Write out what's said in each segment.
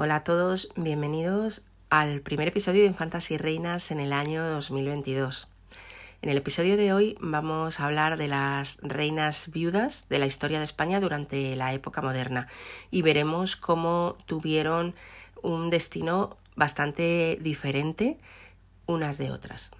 Hola a todos, bienvenidos al primer episodio de Infantas y Reinas en el año 2022. En el episodio de hoy vamos a hablar de las reinas viudas de la historia de España durante la época moderna y veremos cómo tuvieron un destino bastante diferente unas de otras.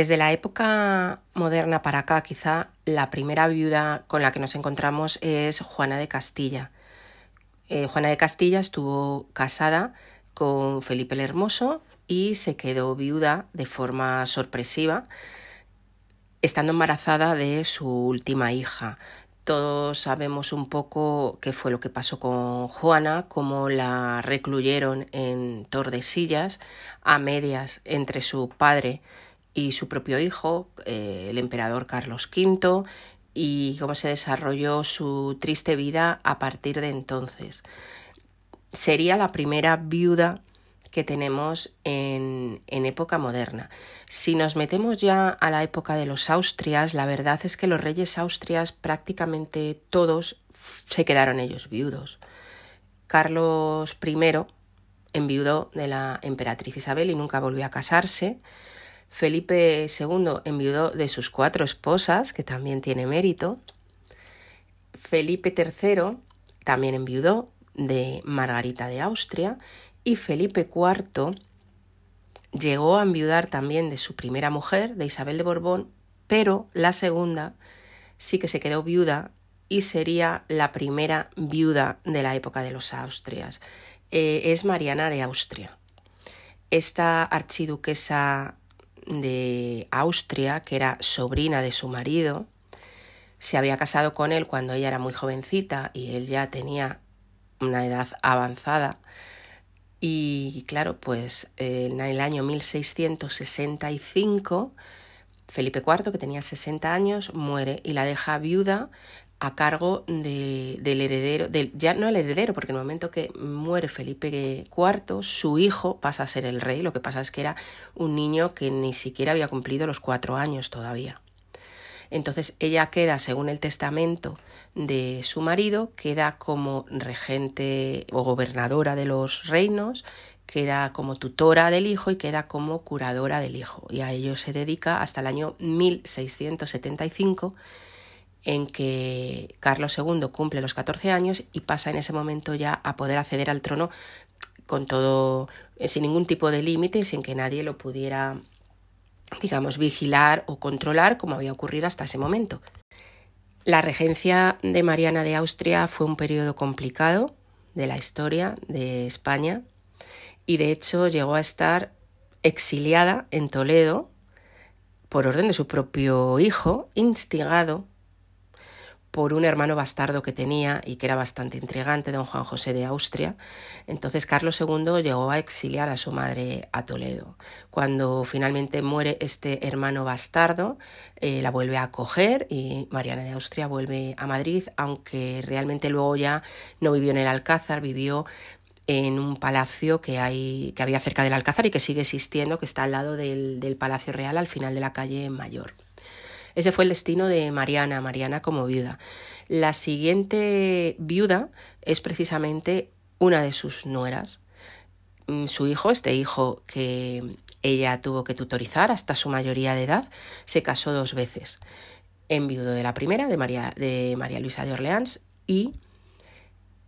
Desde la época moderna para acá, quizá la primera viuda con la que nos encontramos es Juana de Castilla. Eh, Juana de Castilla estuvo casada con Felipe el Hermoso y se quedó viuda de forma sorpresiva, estando embarazada de su última hija. Todos sabemos un poco qué fue lo que pasó con Juana, cómo la recluyeron en Tordesillas a medias entre su padre y su propio hijo, eh, el emperador Carlos V, y cómo se desarrolló su triste vida a partir de entonces. Sería la primera viuda que tenemos en, en, época moderna. Si nos metemos ya a la época de los Austrias, la verdad es que los reyes austrias prácticamente todos se quedaron ellos viudos. Carlos I enviudó de la emperatriz Isabel y nunca volvió a casarse. Felipe II enviudó de sus cuatro esposas, que también tiene mérito. Felipe III también enviudó de Margarita de Austria y Felipe IV llegó a enviudar también de su primera mujer, de Isabel de Borbón, pero la segunda sí que se quedó viuda y sería la primera viuda de la época de los Austrias. Eh, es Mariana de Austria. Esta archiduquesa de Austria, que era sobrina de su marido, se había casado con él cuando ella era muy jovencita y él ya tenía una edad avanzada. Y claro, pues en el año 1665, Felipe IV, que tenía 60 años, muere y la deja viuda a cargo de, del heredero, del, ya no el heredero, porque en el momento que muere Felipe IV, su hijo pasa a ser el rey, lo que pasa es que era un niño que ni siquiera había cumplido los cuatro años todavía. Entonces ella queda, según el testamento de su marido, queda como regente o gobernadora de los reinos, queda como tutora del hijo y queda como curadora del hijo. Y a ello se dedica hasta el año 1675 en que Carlos II cumple los 14 años y pasa en ese momento ya a poder acceder al trono con todo, sin ningún tipo de límite, sin que nadie lo pudiera, digamos, vigilar o controlar como había ocurrido hasta ese momento. La regencia de Mariana de Austria fue un periodo complicado de la historia de España y de hecho llegó a estar exiliada en Toledo por orden de su propio hijo, instigado por un hermano bastardo que tenía y que era bastante intrigante, don Juan José de Austria. Entonces Carlos II llegó a exiliar a su madre a Toledo. Cuando finalmente muere este hermano bastardo, eh, la vuelve a acoger y Mariana de Austria vuelve a Madrid, aunque realmente luego ya no vivió en el Alcázar, vivió en un palacio que, hay, que había cerca del Alcázar y que sigue existiendo, que está al lado del, del Palacio Real, al final de la calle Mayor. Ese fue el destino de Mariana, Mariana como viuda. La siguiente viuda es precisamente una de sus nueras. Mm, su hijo, este hijo que ella tuvo que tutorizar hasta su mayoría de edad, se casó dos veces. Enviudó de la primera, de María, de María Luisa de Orleans, y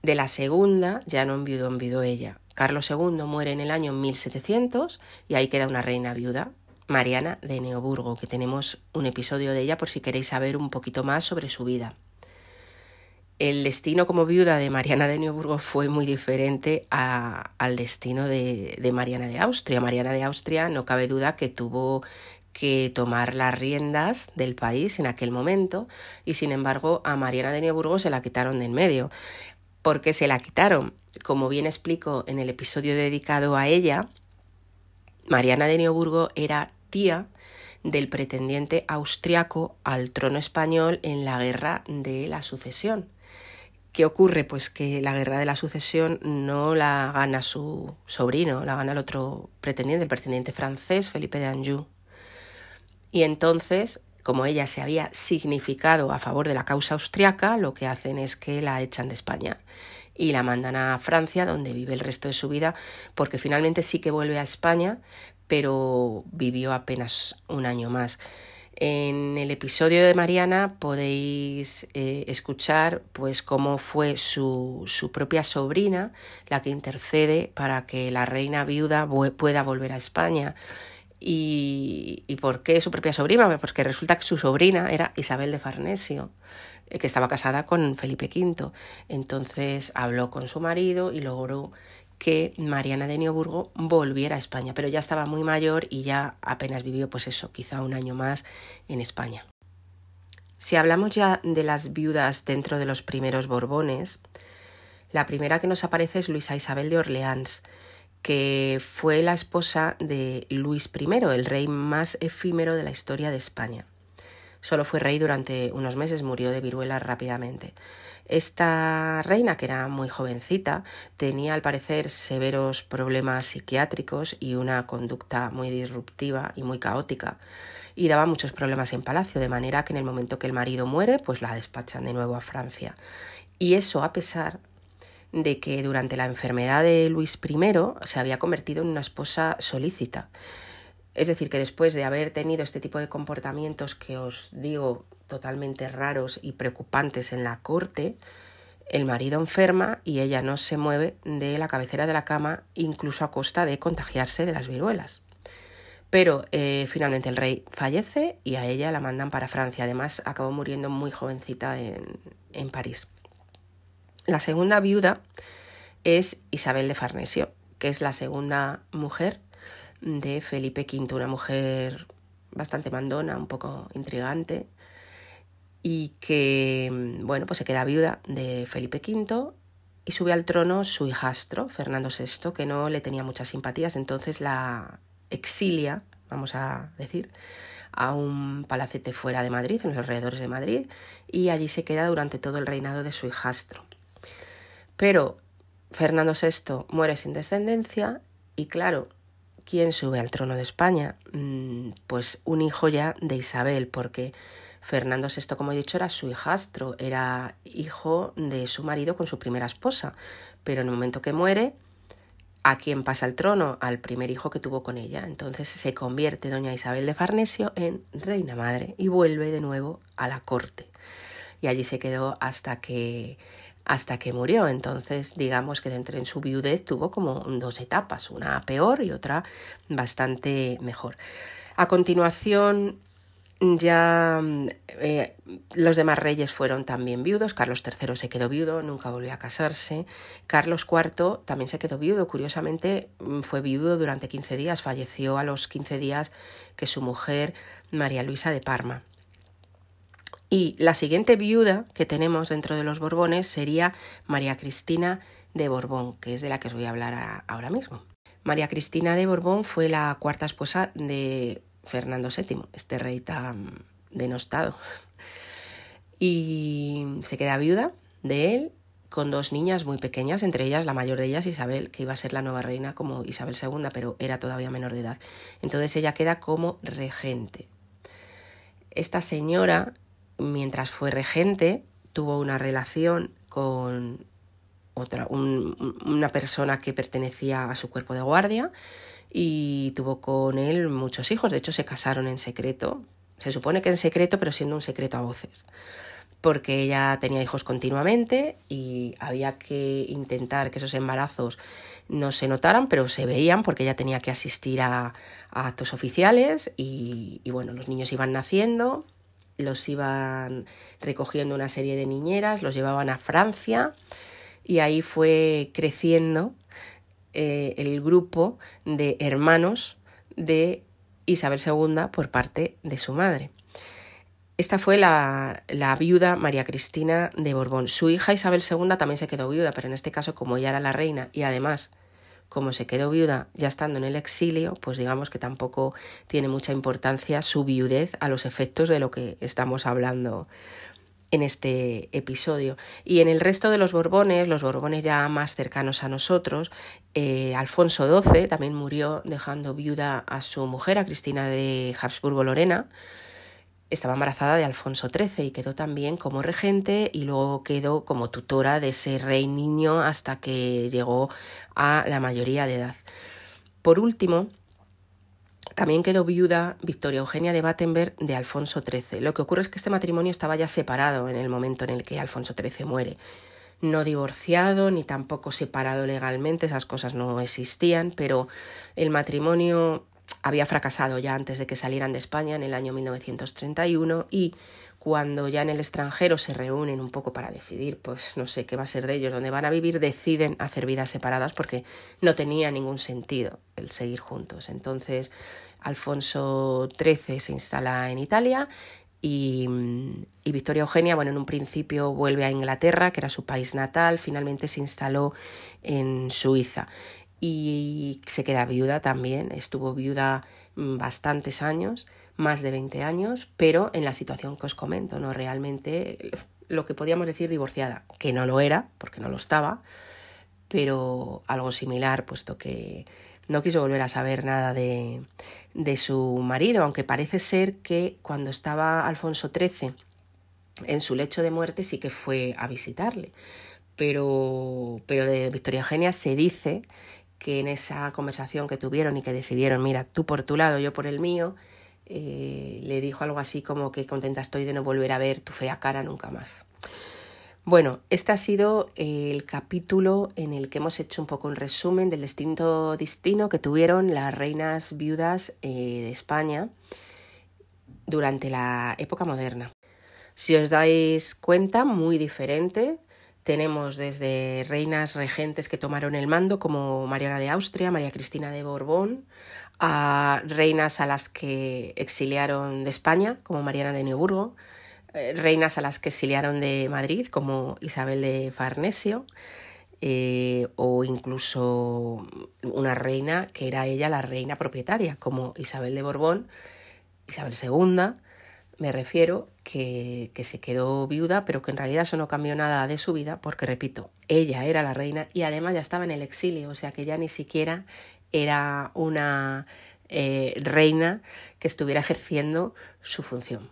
de la segunda ya no enviudó, enviudó ella. Carlos II muere en el año 1700 y ahí queda una reina viuda, Mariana de Neoburgo, que tenemos un episodio de ella por si queréis saber un poquito más sobre su vida. El destino como viuda de Mariana de Neoburgo fue muy diferente al destino de, Mariana de Austria. Mariana de Austria no cabe duda que tuvo que tomar las riendas del país en aquel momento y sin embargo a Mariana de Neoburgo se la quitaron de en medio. porque se la quitaron? Como bien explico en el episodio dedicado a ella, Mariana de Neoburgo era tía del pretendiente austriaco al trono español en la guerra de la sucesión. ¿Qué ocurre? Pues que la guerra de la sucesión no la gana su sobrino, la gana el otro pretendiente, el pretendiente francés, Felipe de Anjou. Y entonces, como ella se había significado a favor de la causa austriaca, lo que hacen es que la echan de España y la mandan a Francia, donde vive el resto de su vida, porque finalmente sí que vuelve a España, pero vivió apenas un año más. En el episodio de Mariana podéis eh, escuchar pues cómo fue su, su, propia sobrina la que intercede para que la reina viuda pueda volver a España. ¿Y, ¿Y por qué su propia sobrina? Porque resulta que su sobrina era Isabel de Farnesio, que estaba casada con Felipe V. Entonces habló con su marido y logró que Mariana de Neoburgo volviera a España, pero ya estaba muy mayor y ya apenas vivió, pues eso, quizá un año más en España. Si hablamos ya de las viudas dentro de los primeros Borbones, la primera que nos aparece es Luisa Isabel de Orleans, que fue la esposa de Luis I, el rey más efímero de la historia de España. Solo fue rey durante unos meses, murió de viruela rápidamente. Esta reina, que era muy jovencita, tenía al parecer severos problemas psiquiátricos y una conducta muy disruptiva y muy caótica y daba muchos problemas en palacio, de manera que en el momento que el marido muere, pues la despachan de nuevo a Francia. Y eso a pesar de que durante la enfermedad de Luis I se había convertido en una esposa solícita. Es decir, que después de haber tenido este tipo de comportamientos que os digo totalmente raros y preocupantes en la corte, el marido enferma y ella no se mueve de la cabecera de la cama, incluso a costa de contagiarse de las viruelas. Pero eh, finalmente el rey fallece y a ella la mandan para Francia. Además, acabó muriendo muy jovencita en, en París. La segunda viuda es Isabel de Farnesio, que es la segunda mujer de Felipe V, una mujer bastante mandona, un poco intrigante, y que, bueno, pues se queda viuda de Felipe V y sube al trono su hijastro, Fernando VI, que no le tenía muchas simpatías, entonces la exilia, vamos a decir, a un palacete fuera de Madrid, en los alrededores de Madrid, y allí se queda durante todo el reinado de su hijastro. Pero Fernando VI muere sin descendencia y claro, ¿quién sube al trono de España? Mm, pues un hijo ya de Isabel, porque Fernando VI, como he dicho, era su hijastro, era hijo de su marido con su primera esposa, pero en el momento que muere, ¿a quién pasa el trono? Al primer hijo que tuvo con ella. Entonces se convierte doña Isabel de Farnesio en reina madre y vuelve de nuevo a la corte. Y allí se quedó hasta que hasta que murió. Entonces, digamos que dentro en su viudez tuvo como dos etapas, una peor y otra bastante mejor. A continuación, ya eh, los demás reyes fueron también viudos. Carlos III se quedó viudo, nunca volvió a casarse. Carlos IV también se quedó viudo. Curiosamente, mm, fue viudo durante 15 días. Falleció a los 15 días que su mujer, María Luisa de Parma. Y la siguiente viuda que tenemos dentro de los Borbones sería María Cristina de Borbón, que es de la que os voy a hablar ahora mismo. María Cristina de Borbón fue la cuarta esposa de Fernando VII, este rey tan denostado. Y se queda viuda de él con dos niñas muy pequeñas, entre ellas la mayor de ellas Isabel, que iba a ser la nueva reina como Isabel II, pero era todavía menor de edad. Entonces ella queda como regente. Esta señora, mientras fue regente, tuvo una relación con otra, una persona que pertenecía a su cuerpo de guardia y tuvo con él muchos hijos. De hecho, se casaron en secreto. Se supone que en secreto, pero siendo un secreto a voces. Porque ella tenía hijos continuamente y había que intentar que esos embarazos no se notaran, pero se veían porque ella tenía que asistir a, actos oficiales y, y bueno, los niños iban naciendo, los iban recogiendo una serie de niñeras, los llevaban a Francia y ahí fue creciendo eh, el grupo de hermanos de Isabel II por parte de su madre. Esta fue la, la, viuda María Cristina de Borbón. Su hija Isabel II también se quedó viuda, pero en este caso, como ella era la reina y además como se quedó viuda ya estando en el exilio, pues digamos que tampoco tiene mucha importancia su viudez a los efectos de lo que estamos hablando en este episodio. Y en el resto de los Borbones, los Borbones ya más cercanos a nosotros, eh, Alfonso XII también murió dejando viuda a su mujer, a Cristina de Habsburgo-Lorena. Estaba embarazada de Alfonso XIII y quedó también como regente y luego quedó como tutora de ese rey niño hasta que llegó a la mayoría de edad. Por último, también quedó viuda Victoria Eugenia de Battenberg de Alfonso XIII. Lo que ocurre es que este matrimonio estaba ya separado en el momento en el que Alfonso XIII muere. No divorciado ni tampoco separado legalmente, esas cosas no existían, pero el matrimonio había fracasado ya antes de que salieran de España en el año 1931 y cuando ya en el extranjero se reúnen un poco para decidir, pues no sé qué va a ser de ellos, dónde van a vivir, deciden hacer vidas separadas porque no tenía ningún sentido el seguir juntos. Entonces, Alfonso XIII se instala en Italia y, y, Victoria Eugenia, bueno, en un principio vuelve a Inglaterra, que era su país natal, finalmente se instaló en Suiza y se queda viuda también, estuvo viuda mm, bastantes años más de 20 años, pero en la situación que os comento, ¿no? Realmente lo que podíamos decir divorciada, que no lo era, porque no lo estaba, pero algo similar, puesto que no quiso volver a saber nada de, de su marido, aunque parece ser que cuando estaba Alfonso XIII en su lecho de muerte sí que fue a visitarle. Pero, pero de Victoria Eugenia se dice que en esa conversación que tuvieron y que decidieron, mira, tú por tu lado, yo por el mío, eh, le dijo algo así como que contenta estoy de no volver a ver tu fea cara nunca más. Bueno, este ha sido el capítulo en el que hemos hecho un poco un resumen del distinto destino que tuvieron las reinas viudas eh, de España durante la época moderna. Si os dais cuenta, muy diferente. Tenemos desde reinas regentes que tomaron el mando, como Mariana de Austria, María Cristina de Borbón, a reinas a las que exiliaron de España, como Mariana de Neuburgo, eh, reinas a las que exiliaron de Madrid, como Isabel de Farnesio, eh, o incluso una reina que era ella la reina propietaria, como Isabel de Borbón, Isabel II, me refiero, que, se quedó viuda, pero que en realidad eso no cambió nada de su vida, porque repito, ella era la reina y además ya estaba en el exilio, o sea que ya ni siquiera era una eh, reina que estuviera ejerciendo su función.